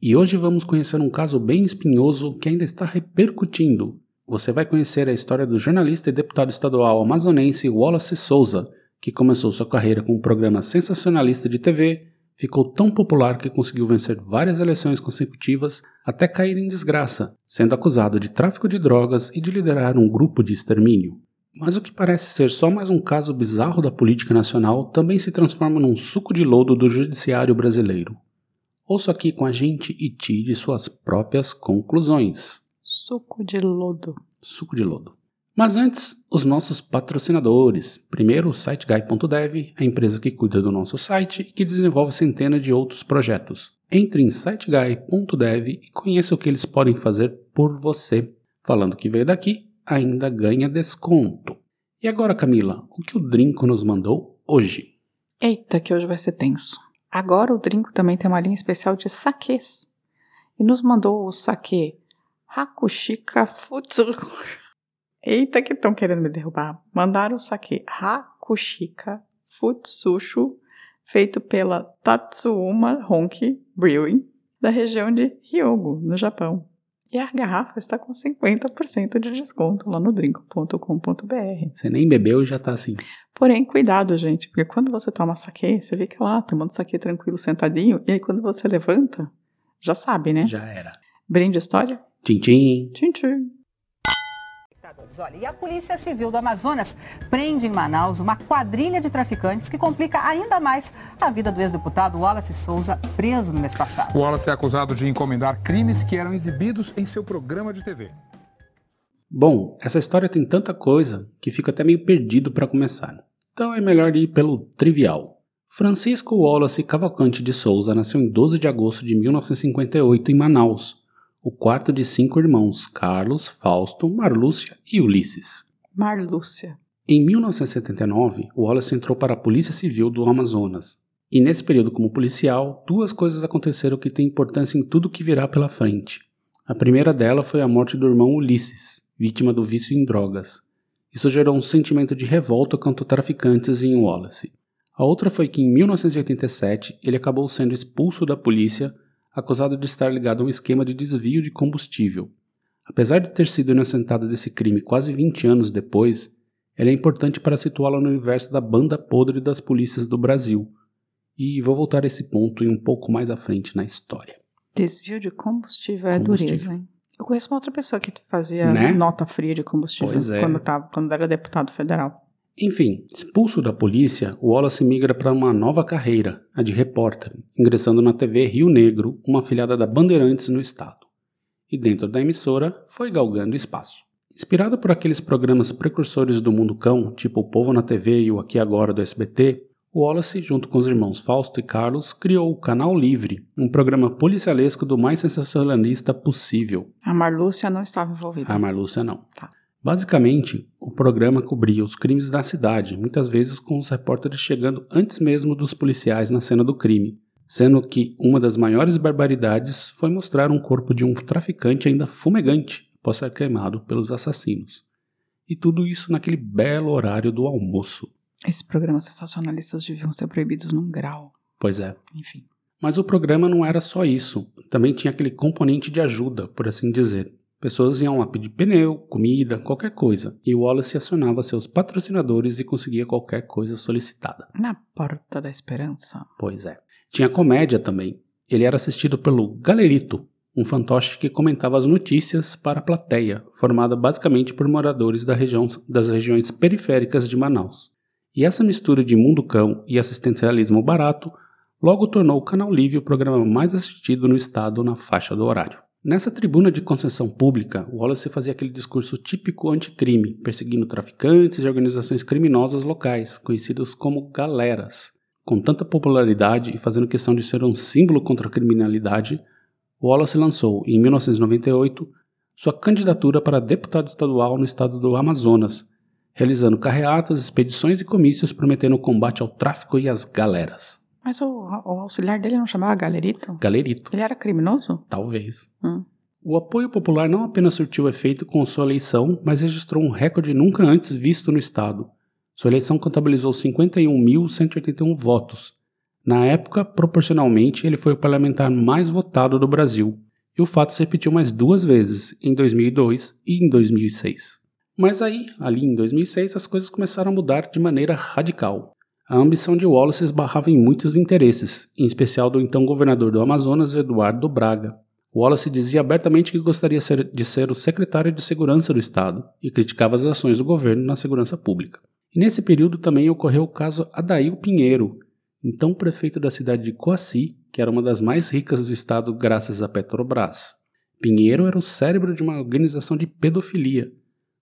E hoje vamos conhecer um caso bem espinhoso que ainda está repercutindo. Você vai conhecer a história do jornalista e deputado estadual amazonense Wallace Souza, que começou sua carreira com um programa sensacionalista de TV, ficou tão popular que conseguiu vencer várias eleições consecutivas até cair em desgraça, sendo acusado de tráfico de drogas e de liderar um grupo de extermínio. Mas o que parece ser só mais um caso bizarro da política nacional também se transforma num suco de lodo do judiciário brasileiro. Ouça aqui com a gente e tire suas próprias conclusões. Suco de lodo. Suco de lodo. Mas antes, os nossos patrocinadores. Primeiro, o SiteGuy.dev, a empresa que cuida do nosso site e que desenvolve centenas de outros projetos. Entre em siteguy.dev e conheça o que eles podem fazer por você. Falando que veio daqui, ainda ganha desconto. E agora, Camila, o que o Drinco nos mandou hoje? Eita, que hoje vai ser tenso. Agora o Drinco também tem uma linha especial de saques. E nos mandou o saque Hakushika Futsu. Eita, que estão querendo me derrubar. Mandaram o saque Hakushika Futsushu, feito pela Tatsuuma Honki Brewing, da região de Hyogo, no Japão. E a garrafa está com 50% de desconto lá no drink.com.br. Você nem bebeu e já tá assim. Porém, cuidado, gente, porque quando você toma saque, você fica lá tomando saque tranquilo, sentadinho, e aí quando você levanta, já sabe, né? Já era. Brinde história? Tchim, tchim. Tchim, tchim. Olha, e a Polícia Civil do Amazonas prende em Manaus uma quadrilha de traficantes que complica ainda mais a vida do ex-deputado Wallace Souza, preso no mês passado. O Wallace é acusado de encomendar crimes que eram exibidos em seu programa de TV. Bom, essa história tem tanta coisa que fica até meio perdido para começar. Então é melhor ir pelo trivial. Francisco Wallace Cavalcante de Souza nasceu em 12 de agosto de 1958 em Manaus, o quarto de cinco irmãos, Carlos, Fausto, Marlúcia e Ulisses. Marlúcia. Em 1979, Wallace entrou para a Polícia Civil do Amazonas. E nesse período como policial, duas coisas aconteceram que têm importância em tudo que virá pela frente. A primeira dela foi a morte do irmão Ulisses, vítima do vício em drogas. Isso gerou um sentimento de revolta contra traficantes em Wallace. A outra foi que em 1987 ele acabou sendo expulso da polícia acusado de estar ligado a um esquema de desvio de combustível. Apesar de ter sido inocentado desse crime quase 20 anos depois, ele é importante para situá-lo no universo da banda podre das polícias do Brasil. E vou voltar a esse ponto em um pouco mais à frente na história. Desvio de combustível é Combustível. dureza, hein? Eu conheço uma outra pessoa que fazia Né? nota fria de combustível é. quando, tava, quando era deputado federal. Enfim, expulso da polícia, Wallace migra para uma nova carreira, a de repórter, ingressando na TV Rio Negro, uma afiliada da Bandeirantes no estado. E dentro da emissora, foi galgando espaço. Inspirado por aqueles programas precursores do mundo cão, tipo O Povo na TV e o Aqui Agora do SBT, Wallace, junto com os irmãos Fausto e Carlos, criou o Canal Livre, um programa policialesco do mais sensacionalista possível. A Marlúcia não estava envolvida. A Marlúcia não. Tá. Basicamente, o programa cobria os crimes da cidade, muitas vezes com os repórteres chegando antes mesmo dos policiais na cena do crime, sendo que uma das maiores barbaridades foi mostrar um corpo de um traficante ainda fumegante após ser queimado pelos assassinos. E tudo isso naquele belo horário do almoço. Esses programas sensacionalistas deviam ser proibidos num grau. Pois é. Enfim. Mas o programa não era só isso, também tinha aquele componente de ajuda, por assim dizer. Pessoas iam lá pedir pneu, comida, qualquer coisa, e o Wallace acionava seus patrocinadores e conseguia qualquer coisa solicitada. Na Porta da Esperança. Pois é. Tinha comédia também. Ele era assistido pelo Galerito, um fantoche que comentava as notícias para a plateia, formada basicamente por moradores da região, das regiões periféricas de Manaus. E essa mistura de mundo cão e assistencialismo barato logo tornou o Canal Livre o programa mais assistido no estado na faixa do horário. Nessa tribuna de concessão pública, Wallace fazia aquele discurso típico anticrime, perseguindo traficantes e organizações criminosas locais, conhecidos como galeras. Com tanta popularidade e fazendo questão de ser um símbolo contra a criminalidade, Wallace lançou, em 1998, sua candidatura para deputado estadual no estado do Amazonas, realizando carreatas, expedições e comícios prometendo o combate ao tráfico e às galeras. Mas o, o auxiliar dele não chamava Galerito? Galerito. Ele era criminoso? Talvez. Hum. O apoio popular não apenas surtiu efeito com sua eleição, mas registrou um recorde nunca antes visto no estado. Sua eleição contabilizou 51.181 votos. Na época, proporcionalmente, ele foi o parlamentar mais votado do Brasil. E o fato se repetiu mais duas vezes, em 2002 e em 2006. Mas aí, ali em 2006, as coisas começaram a mudar de maneira radical. A ambição de Wallace esbarrava em muitos interesses, em especial do então governador do Amazonas, Eduardo Braga. Wallace dizia abertamente que gostaria de ser o secretário de segurança do Estado e criticava as ações do governo na segurança pública. E nesse período também ocorreu o caso Adail Pinheiro, então prefeito da cidade de Coaci, que era uma das mais ricas do estado graças à Petrobras. Pinheiro era o cérebro de uma organização de pedofilia,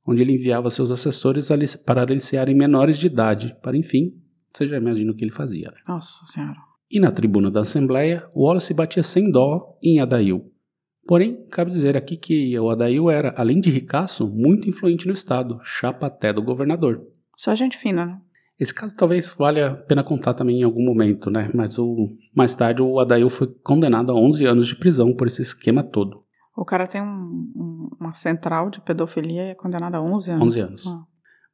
onde ele enviava seus assessores para aliciarem menores de idade, para enfim você já imagina o que ele fazia. Né? Nossa Senhora. E na tribuna da Assembleia, Wallace batia sem dó em Adail. Porém, cabe dizer aqui que o Adail era, além de ricaço, muito influente no Estado, chapa até do governador. Só gente fina, né? Esse caso talvez valha a pena contar também em algum momento, né? Mas o, mais tarde o Adail foi condenado a 11 anos de prisão por esse esquema todo. O cara tem um, um, uma central de pedofilia e é condenado a 11 anos. 11 anos. Ah.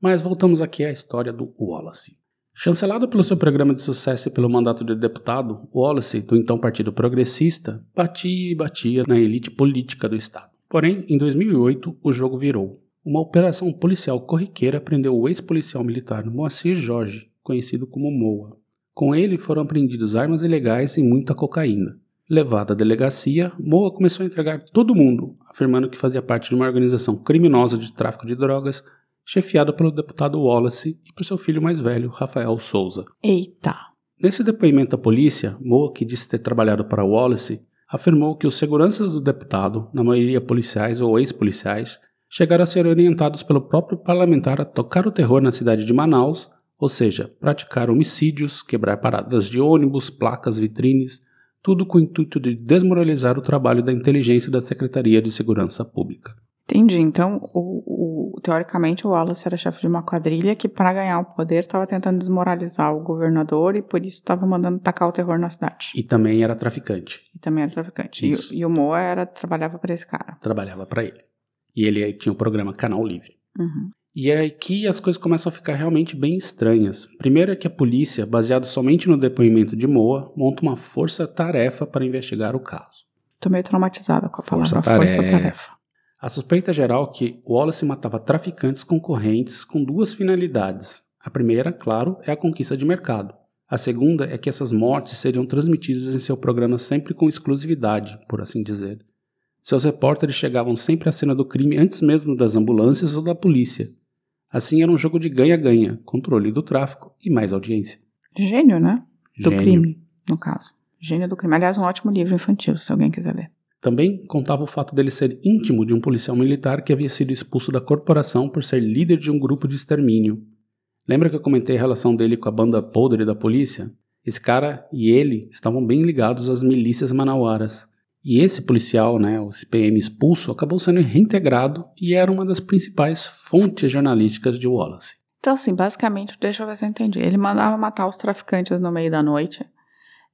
Mas voltamos aqui à história do Wallace. Chancelado pelo seu programa de sucesso e pelo mandato de deputado, Wallace, do então Partido Progressista, batia e batia na elite política do Estado. Porém, em 2008, o jogo virou. Uma operação policial corriqueira prendeu o ex-policial militar Moacir Jorge, conhecido como Moa. Com ele foram apreendidas armas ilegais e muita cocaína. Levado à delegacia, Moa começou a entregar todo mundo, afirmando que fazia parte de uma organização criminosa de tráfico de drogas chefiada pelo deputado Wallace e por seu filho mais velho, Rafael Souza. Eita! Nesse depoimento à polícia, Moa, que disse ter trabalhado para Wallace, afirmou que os seguranças do deputado, na maioria policiais ou ex-policiais, chegaram a ser orientados pelo próprio parlamentar a tocar o terror na cidade de Manaus, ou seja, praticar homicídios, quebrar paradas de ônibus, placas, vitrines, tudo com o intuito de desmoralizar o trabalho da inteligência da Secretaria de Segurança Pública. Entendi. Então, o, o, teoricamente, o Wallace era chefe de uma quadrilha que, para ganhar o poder, estava tentando desmoralizar o governador e por isso estava mandando tacar o terror na cidade. E também era traficante. E também era traficante. E, e, o Moa era, trabalhava para esse cara. Trabalhava para ele. E ele tinha o programa Canal Livre. Uhum. E é aqui as coisas começam a ficar realmente bem estranhas. Primeiro é que a polícia, baseado somente no depoimento de Moa, monta uma força-tarefa para investigar o caso. Tô meio traumatizada com a palavra força-tarefa. A suspeita geral é que Wallace matava traficantes concorrentes com duas finalidades. A primeira, claro, é a conquista de mercado. A segunda é que essas mortes seriam transmitidas em seu programa sempre com exclusividade, por assim dizer. Seus repórteres chegavam sempre à cena do crime antes mesmo das ambulâncias ou da polícia. Assim era um jogo de ganha-ganha, controle do tráfico e mais audiência. Gênio, né? Do Gênio. crime, no caso. Gênio do crime. Aliás, um ótimo livro infantil, se alguém quiser ler. Também contava o fato dele ser íntimo de um policial militar que havia sido expulso da corporação por ser líder de um grupo de extermínio. Lembra que eu comentei a relação dele com a banda podre da polícia? Esse cara e ele estavam bem ligados às milícias manauaras. E esse policial, né, o PM expulso, acabou sendo reintegrado e era uma das principais fontes jornalísticas de Wallace. Então, assim, basicamente, deixa eu ver se eu entendi. Ele mandava matar os traficantes no meio da noite.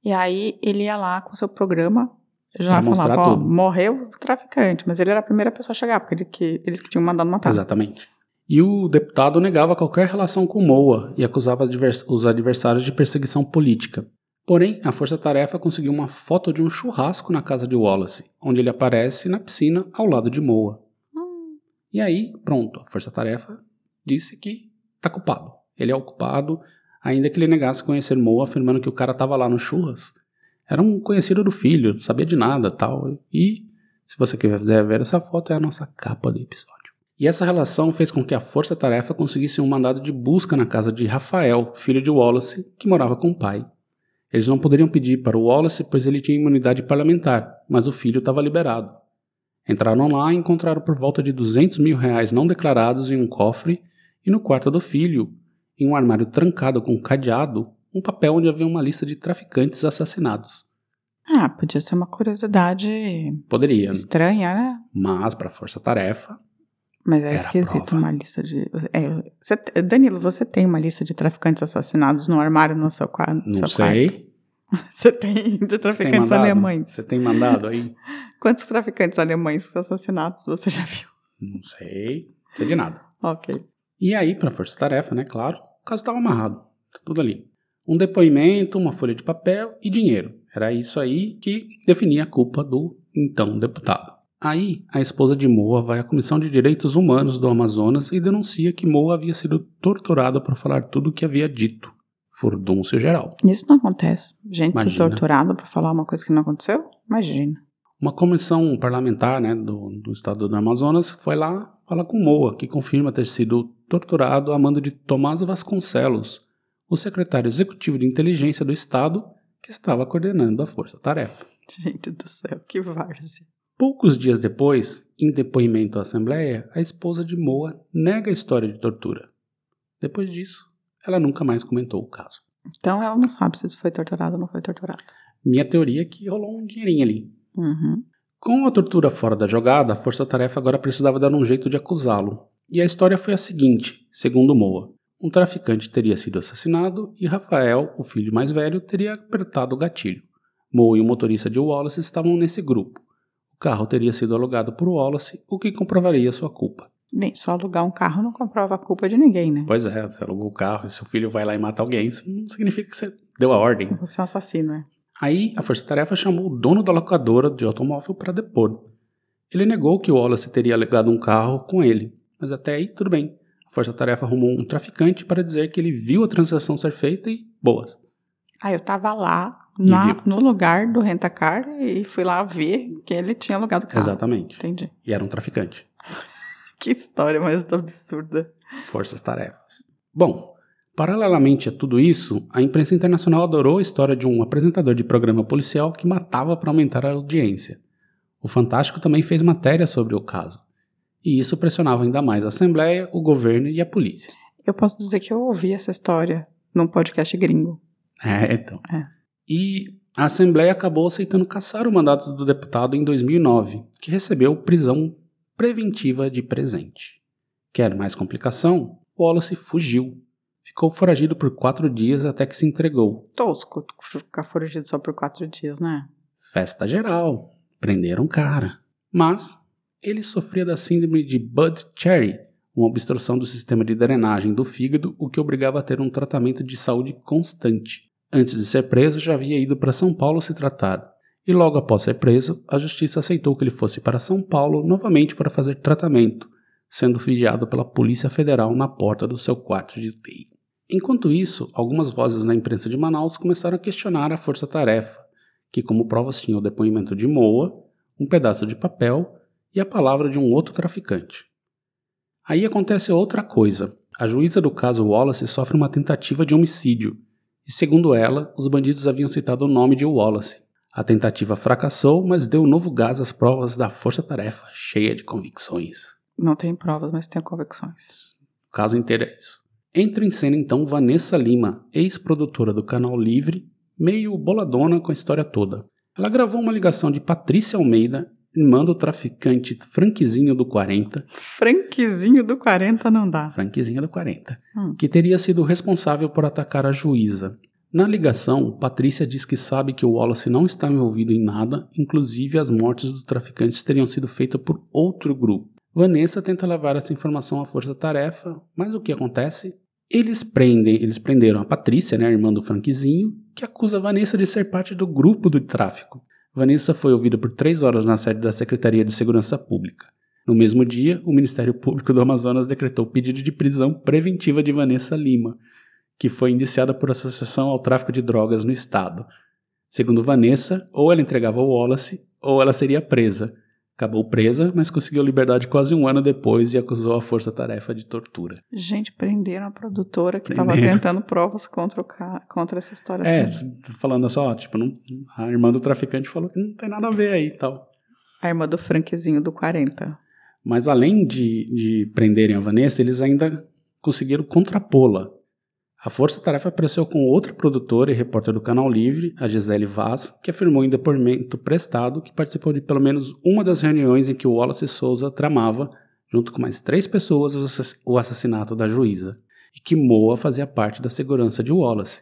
E aí ele ia lá com seu programa já falava, ó, morreu o traficante, mas ele era a primeira pessoa a chegar, porque ele que, eles que tinham mandado matar. Exatamente. E o deputado negava qualquer relação com Moa e acusava os adversários de perseguição política. Porém, a Força Tarefa conseguiu uma foto de um churrasco na casa de Wallace, onde ele aparece na piscina ao lado de Moa. Hum. E aí, pronto, a Força Tarefa disse que tá culpado. Ele é o culpado, ainda que ele negasse conhecer Moa, afirmando que o cara estava lá no churras era um conhecido do filho, não sabia de nada tal. E, se você quiser ver essa foto, é a nossa capa do episódio. E essa relação fez com que a Força Tarefa conseguisse um mandado de busca na casa de Rafael, filho de Wallace, que morava com o pai. Eles não poderiam pedir para o Wallace, pois ele tinha imunidade parlamentar, mas o filho estava liberado. Entraram lá e encontraram por volta de 200 mil reais não declarados em um cofre e no quarto do filho, em um armário trancado com cadeado, um papel onde havia uma lista de traficantes assassinados. Ah, podia ser uma curiosidade Poderia, estranha, né? mas para força-tarefa, Mas é esquisito prova. uma lista de. é, você Danilo, você tem uma lista de traficantes assassinados no armário no seu quarto? não sei. Você tem de tem traficantes mandado? alemães. Você tem mandado aí? Quantos traficantes alemães assassinados você já viu? Não sei. Não sei de nada. Ok. E aí, para força-tarefa, né? Claro, o caso estava amarrado. Tá Tudo ali. Um depoimento, uma folha de papel e dinheiro. Era isso aí que definia a culpa do então deputado. Aí, a esposa de Moa vai à Comissão de Direitos Humanos do Amazonas e denuncia que Moa havia sido torturado por falar tudo o que havia dito. Furdúncio geral. Isso não acontece. Gente ser Imagina. torturada pra falar uma coisa que não aconteceu? Imagina. Uma comissão parlamentar né, do, do estado do Amazonas foi lá falar com Moa, que confirma ter sido torturado a mando de Tomás Vasconcelos, o secretário executivo de inteligência do estado, que estava coordenando a força-tarefa. Gente do céu, que várzea. Poucos dias depois, em depoimento à Assembleia, a esposa de Moa nega a história de tortura. Depois disso, ela nunca mais comentou o caso. Então ela não sabe se foi torturada ou não foi torturada. Minha teoria é que rolou um dinheirinho ali. Uhum. Com a tortura fora da jogada, a força-tarefa agora precisava dar um jeito de acusá-lo. E a história foi a seguinte, segundo Moa. Um traficante teria sido assassinado e Rafael, o filho mais velho, teria apertado o gatilho. Moa e o motorista de Wallace estavam nesse grupo. O carro teria sido alugado por Wallace, o que comprovaria sua culpa. Bem, só alugar um carro não comprova a culpa de ninguém, né? Pois é, você alugou o carro e seu filho vai lá e mata alguém, isso não significa que você deu a ordem. Você é um assassino, né? Aí a Força Tarefa chamou o dono da locadora de automóvel para depor. Ele negou que o Wallace teria alugado um carro com ele, mas até aí tudo bem. A Força Tarefa arrumou um traficante para dizer que ele viu a transação ser feita e boas. Ah, eu tava lá na- no lugar do rentacar e fui lá ver que ele tinha alugado o carro. Exatamente. Entendi. E era um traficante. Que história mais absurda. Forças Tarefas. Bom, paralelamente a tudo isso, a imprensa internacional adorou a história de um apresentador de programa policial que matava para aumentar a audiência. O Fantástico também fez matéria sobre o caso. E isso pressionava ainda mais a Assembleia, o governo e a polícia. Eu posso dizer que eu ouvi essa história num podcast gringo. É, então. É. E a Assembleia acabou aceitando caçar o mandato do deputado em 2009, que recebeu prisão preventiva de presente. Quer mais complicação? Wallace fugiu. Ficou foragido por quatro dias até que se entregou. Tosco ficar foragido só por quatro dias, né? Festa geral. Prenderam o cara. Mas ele sofria da síndrome de Bud Cherry, uma obstrução do sistema de drenagem do fígado, o que obrigava a ter um tratamento de saúde constante. Antes de ser preso, já havia ido para São Paulo se tratar. E logo após ser preso, a justiça aceitou que ele fosse para São Paulo novamente para fazer tratamento, sendo vigiado pela Polícia Federal na porta do seu quarto de UTI. Enquanto isso, algumas vozes na imprensa de Manaus começaram a questionar a força-tarefa, que como provas tinha o depoimento de Moa, um pedaço de papel e a palavra de um outro traficante. Aí acontece outra coisa. A juíza do caso Wallace sofre uma tentativa de homicídio, e segundo ela, os bandidos haviam citado o nome de Wallace. A tentativa fracassou, mas deu novo gás às provas da força-tarefa, cheia de convicções. Não tem provas, mas tem convicções. O caso inteiro é isso. Entra em cena então Vanessa Lima, ex-produtora do canal Livre, meio boladona com a história toda. Ela gravou uma ligação de Patrícia Almeida, irmã do traficante Franquizinho do 40, Franquizinho do 40 não dá. Franquizinho do 40, Hum. que teria sido responsável por atacar a juíza. Na ligação, Patrícia diz que sabe que o Wallace não está envolvido em nada, inclusive as mortes dos traficantes teriam sido feitas por outro grupo. Vanessa tenta levar essa informação à força-tarefa, mas o que acontece? Eles prendem, eles prenderam a Patrícia, né, a irmã do Franquizinho, que acusa Vanessa de ser parte do grupo do tráfico. Vanessa foi ouvida por três horas na sede da Secretaria de Segurança Pública. No mesmo dia, o Ministério Público do Amazonas decretou pedido de prisão preventiva de Vanessa Lima, que foi indiciada por associação ao tráfico de drogas no estado. Segundo Vanessa, ou ela entregava o Wallace, ou ela seria presa. Acabou presa, mas conseguiu liberdade quase um ano depois e acusou a força-tarefa de tortura. Gente, prenderam a produtora que estava tentando provas contra, o ca... contra essa história. É, toda. falando só, tipo, não- a irmã do traficante falou que não tem nada a ver aí e tal. A irmã do Franquezinho do 40. Mas além de, de prenderem a Vanessa, eles ainda conseguiram contrapô-la. A Força Tarefa apareceu com outra produtora e repórter do Canal Livre, a Gisele Vaz, que afirmou em depoimento prestado que participou de pelo menos uma das reuniões em que o Wallace Souza tramava, junto com mais três pessoas, o assassinato da juíza, e que Moa fazia parte da segurança de Wallace.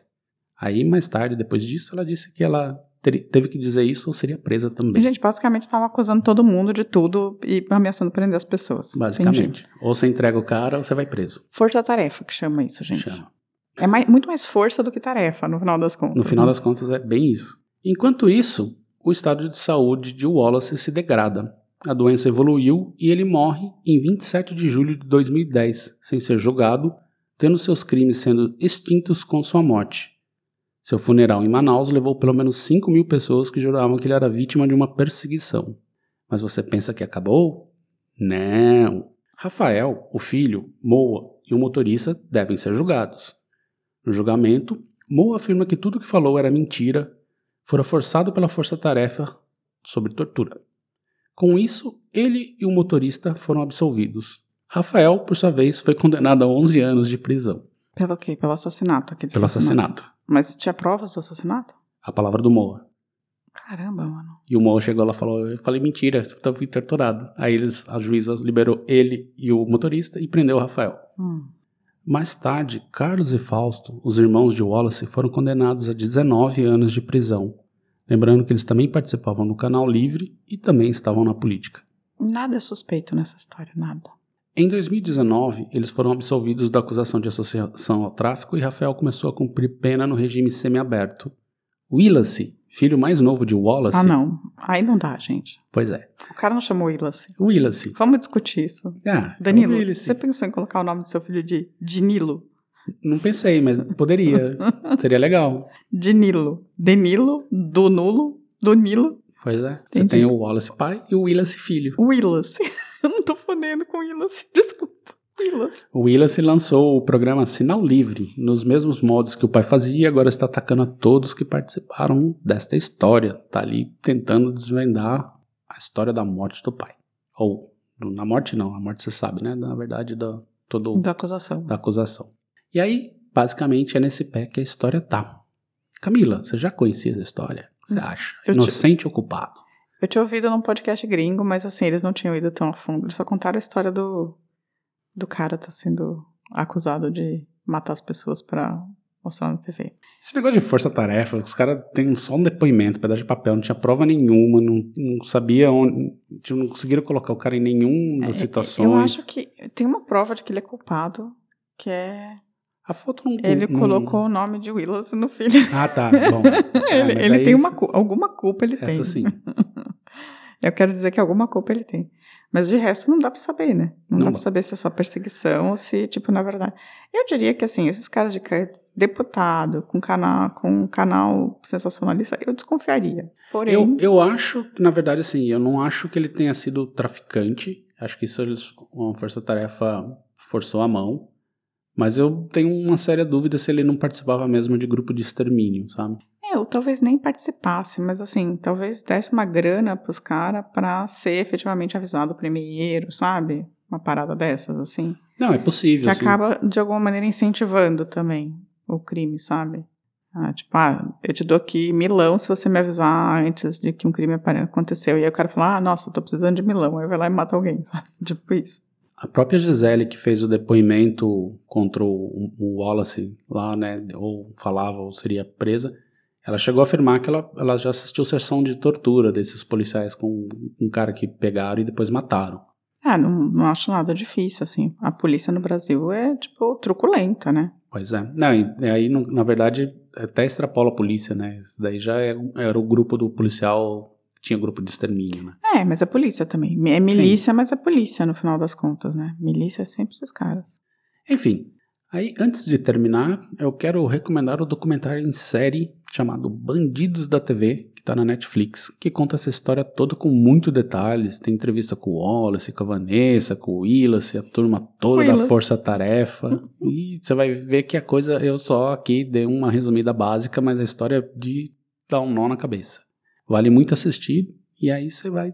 Aí, mais tarde, depois disso, ela disse que ela teve que dizer isso ou seria presa também. Gente basicamente estava acusando todo mundo de tudo e ameaçando prender as pessoas. Basicamente. Entendi. Ou você entrega o cara ou você vai preso. Força-tarefa que chama isso, gente. Chama. É mais, muito mais força do que tarefa, no final das contas. No final né? das contas, é bem isso. Enquanto isso, o estado de saúde de Wallace se degrada. A doença evoluiu e ele morre em 27 de julho de 2010, sem ser julgado, tendo seus crimes sendo extintos com sua morte. Seu funeral em Manaus levou pelo menos 5 mil pessoas que juravam que ele era vítima de uma perseguição. Mas você pensa que acabou? Não. Rafael, o filho, Moa e o motorista devem ser julgados. No julgamento, Moa afirma que tudo que falou era mentira, fora forçado pela força-tarefa sobre tortura. Com isso, ele e o motorista foram absolvidos. Rafael, por sua vez, foi condenado a 11 anos de prisão. Pelo quê? Pelo assassinato. Aquele Pelo assassinato. Mas tinha provas do assassinato? A palavra do Moa. Caramba, mano. E o Moa chegou lá e falou: Eu falei mentira, eu fui torturado. Aí eles, a juíza liberou ele e o motorista e prendeu o Rafael. Hum. Mais tarde, Carlos e Fausto, os irmãos de Wallace, foram condenados a 19 anos de prisão. Lembrando que eles também participavam do Canal Livre e também estavam na política. Nada é suspeito nessa história, nada. Em 2019, eles foram absolvidos da acusação de associação ao tráfico e Rafael começou a cumprir pena no regime semiaberto. Willacy, filho mais novo de Wallace. Ah, não. Aí não dá, gente. Pois é. O cara não chamou Willacy. Willacy. Vamos discutir isso. Ah, Danilo, é o Willacy. você pensou em colocar o nome do seu filho de Dinilo? Não pensei, mas poderia. Seria legal. Dinilo. Denilo, do nulo, do Nilo, Pois é. Você Entendi. tem o Wallace pai e o Willacy filho. Willacy. Eu não tô fodendo com Willacy, desculpa. O Willacy lançou o programa Sinal Livre, nos mesmos modos que o pai fazia, e agora está atacando a todos que participaram desta história. Tá ali tentando desvendar a história da morte do pai. Ou, na morte não, a morte você sabe, né? Na verdade, da, todo, Da acusação. da acusação. E aí, basicamente, é nesse pé que a história tá. Camila, você já conhecia essa história? O que você acha? Eu te- Inocente ou culpado? Eu tinha ouvido num podcast gringo, mas assim, eles não tinham ido tão a fundo. Eles só contaram a história do, do cara tá sendo acusado de matar as pessoas pra mostrar na TV. Esse negócio de força-tarefa, os caras têm só um depoimento, pedaço de papel, não tinha prova nenhuma, não, não sabia onde. tipo, Não conseguiram colocar o cara em nenhuma das É, situações. Eu acho que tem uma prova de que ele é culpado, que é. A foto não. Ele não- colocou o nome de Willis no filho. Ah, tá. Bom. É, ele mas ele tem isso- uma alguma culpa ele tem. Essa sim. Eu quero dizer que alguma culpa ele tem. Mas de resto não dá pra saber, né? Não, Não dá pra saber se é só perseguição ou se, tipo, na verdade. Eu diria que, assim, esses caras de deputado com canal, com canal sensacionalista, eu desconfiaria. Porém, Eu, eu acho, que, na verdade, assim, eu não acho que ele tenha sido traficante. Acho que isso eles, uma força-tarefa forçou a mão. Mas eu tenho uma séria dúvida se ele não participava mesmo de grupo de extermínio, sabe? Eu talvez nem participasse, mas assim, talvez desse uma grana pros caras pra ser efetivamente avisado primeiro, sabe? Uma parada dessas, assim. Não, é possível. Que assim. acaba, de alguma maneira, incentivando também o crime, sabe? Ah, tipo, ah, eu te dou aqui milão se você me avisar antes de que um crime aconteceu. E aí o cara fala, ah, nossa, eu tô precisando de milão. Aí vai lá e mata alguém, sabe? Tipo isso. A própria Gisele, que fez o depoimento contra o Wallace lá, né, ou falava ou seria presa, ela chegou a afirmar que ela, ela já assistiu sessão de tortura desses policiais com um cara que pegaram e depois mataram. Ah, não, não acho nada difícil, assim. A polícia no Brasil é, tipo, truculenta, né? Pois é. Não, e aí, na verdade, até extrapola a polícia, né? Isso daí já é- era o grupo do policial, tinha grupo de extermínio, né? É, mas é polícia também. É milícia, mas é polícia no final das contas, né? Milícia é sempre esses caras. Enfim, aí antes de terminar, eu quero recomendar o documentário em série chamado Bandidos da TV, que tá na Netflix, que conta essa história toda com muito detalhes. Tem entrevista com o Wallace, com a Vanessa, com o Willis, a turma toda da Willis. Força Tarefa. e você vai ver que a coisa, eu só aqui dei uma resumida básica, mas a história é de dar um nó na cabeça. Vale muito assistir, e aí você vai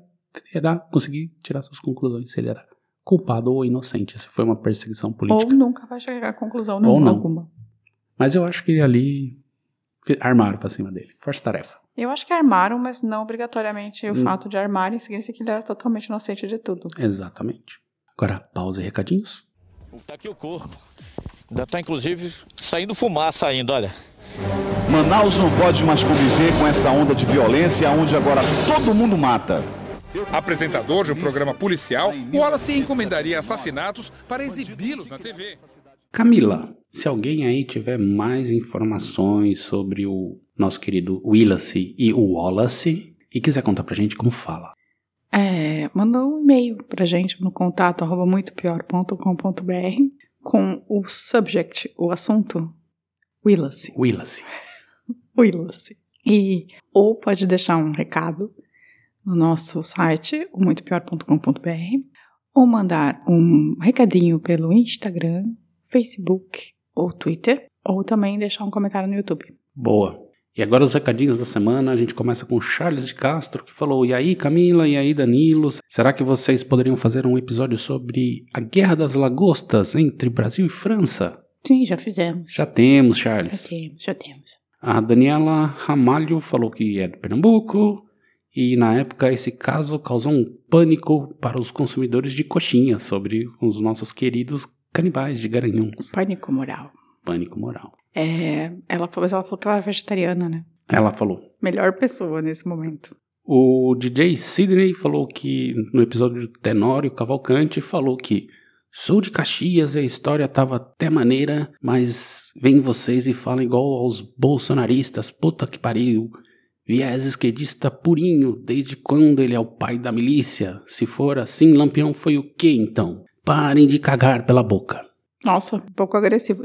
tirar, conseguir tirar suas conclusões se ele era culpado ou inocente, se foi uma perseguição política. Ou nunca vai chegar a conclusão Ou nenhuma não. alguma. Mas eu acho que ali armaram pra cima dele. Força-tarefa. Eu acho que armaram, mas não obrigatoriamente o Hum. fato de armarem significa que ele era totalmente inocente de tudo. Exatamente. Agora, pausa e recadinhos. Tá aqui o corpo. Ainda tá inclusive saindo fumaça ainda, olha. Manaus não pode mais conviver com essa onda de violência onde agora todo mundo mata. Apresentador de um programa policial, Wallace encomendaria assassinatos para exibi-los na TV. Camila, se alguém aí tiver mais informações sobre o nosso querido Willacy e o Wallace e quiser contar pra gente como fala. É, manda um e-mail pra gente no contato arroba muitopior.com.br com o subject, o assunto, Willacy. Willacy. Willacy. E, ou pode deixar um recado no nosso site, o muitopior.com.br, ou mandar um recadinho pelo Instagram, Facebook ou Twitter, ou também deixar um comentário no YouTube. Boa. E agora os recadinhos da semana, a gente começa com o Charles de Castro, que falou: E aí, Camila, e aí, Danilo? Será que vocês poderiam fazer um episódio sobre a Guerra das Lagostas entre Brasil e França? Sim, já fizemos. Já temos, Charles. Já temos, já temos. A Daniela Ramalho falou que é de Pernambuco e na época esse caso causou um pânico para os consumidores de coxinha sobre os nossos queridos canibais de Garanhuns. Pânico moral. Pânico moral. É, ela, falou, mas ela falou que ela era vegetariana, né? Ela falou. Melhor pessoa nesse momento. O DJ Sidney falou que no episódio Tenório Cavalcante falou que sou de Caxias e a história tava até maneira, mas vem vocês e falam igual aos bolsonaristas, puta que pariu. Viés esquerdista purinho, desde quando ele é o pai da milícia? Se for assim, Lampião foi o quê então? Parem de cagar pela boca. Nossa, um pouco agressivo.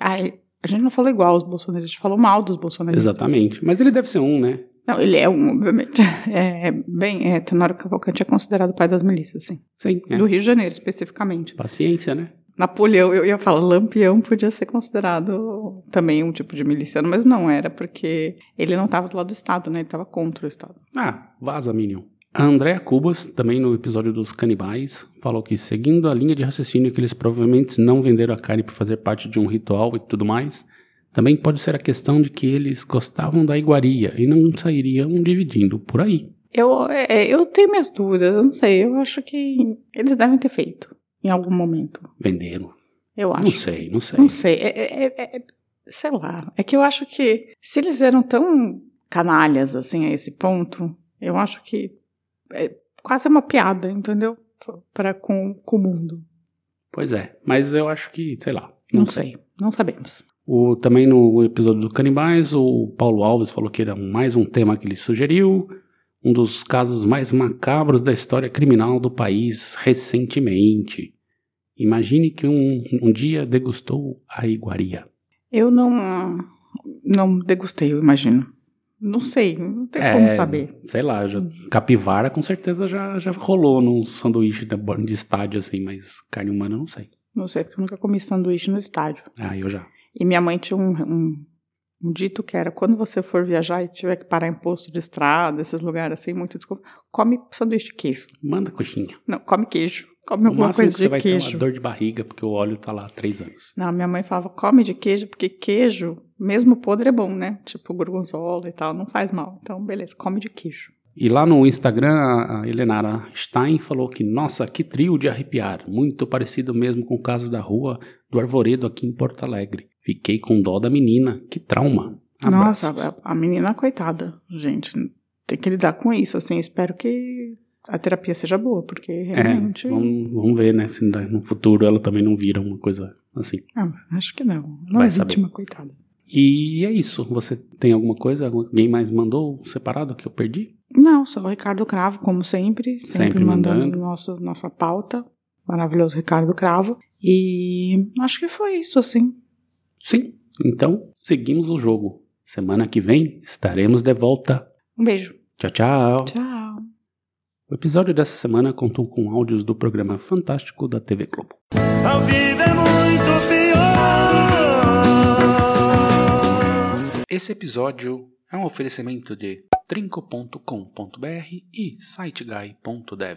A, a- a gente não falou igual aos bolsonaristas, a gente falou mal dos bolsonaristas. Exatamente. Mas ele deve ser um, né? Não, ele é um, obviamente. É, bem, é, Tenório Cavalcante é considerado o pai das milícias, sim. Sim. é. Do Rio de Janeiro, especificamente. Paciência, né? Napoleão, eu ia falar, Lampião podia ser considerado também um tipo de miliciano, mas não era, porque ele não estava do lado do Estado, né? Ele estava contra o Estado. Ah, vaza, Minion. A Andrea Cubas, também no episódio dos canibais, falou que seguindo a linha de raciocínio que eles provavelmente não venderam a carne para fazer parte de um ritual e tudo mais, também pode ser a questão de que eles gostavam da iguaria e não sairiam dividindo por aí. Eu, é, eu tenho minhas dúvidas, eu não sei, eu acho que eles devem ter feito em algum momento. Venderam. Eu acho. Não sei, não sei. Não sei, é, é- é- é- sei lá. É que eu acho que se eles eram tão canalhas assim a esse ponto, eu acho que é quase uma piada, entendeu? Para com, com o mundo. Pois é, mas eu acho que, sei lá. Não, sei. não sabemos. O, também no episódio dos canibais, o Paulo Alves falou que era mais um tema que ele sugeriu, um dos casos mais macabros da história criminal do país recentemente. Imagine que um, um dia degustou a iguaria. Eu não não degustei, eu imagino. Não sei, não tem como saber. Sei lá, já, capivara com certeza já, já rolou num sanduíche de, de estádio assim, mas carne humana não sei. Não sei, porque eu nunca comi sanduíche no estádio. Ah, eu já. E minha mãe tinha um, um, um dito que era: quando você for viajar e tiver que parar em posto de estrada, esses lugares assim, muito desculpa, come sanduíche de queijo. Manda coxinha. Não, come queijo. Come alguma coisa que você de vai ter queijo. uma dor de barriga porque o óleo tá lá há três anos. Não, minha mãe falava: come de queijo, porque queijo, mesmo podre, é bom, né? Tipo gorgonzola e tal, não faz mal. Então, beleza, come de queijo. E lá no Instagram, a Helenara Stein falou que, nossa, que trio de arrepiar. Muito parecido mesmo com o caso da rua do Arvoredo aqui em Porto Alegre. Fiquei com dó da menina. Que trauma. Nossa, Abraços. a, a menina, coitada, gente, tem que lidar com isso, assim, espero que a terapia seja boa, porque realmente... É, vamos, vamos ver, né? Se no futuro ela também não vira uma coisa assim. Ah, acho que não, não Vai é saber. vítima, coitada. E é isso. Você tem alguma coisa? Alguém mais mandou separado que eu perdi? Não, só o Ricardo Cravo, como sempre, sempre, Sempre mandando, mandando. Nosso, nossa pauta, maravilhoso Ricardo Cravo, e acho que foi isso, assim. Sim. Então, seguimos o jogo. Semana que vem estaremos de volta. Um beijo. Tchau, tchau. Tchau. O episódio dessa semana contou com áudios do programa Fantástico da TV Globo. A vida é muito pior. Esse episódio é um oferecimento de trinco.com.br e siteguy.dev.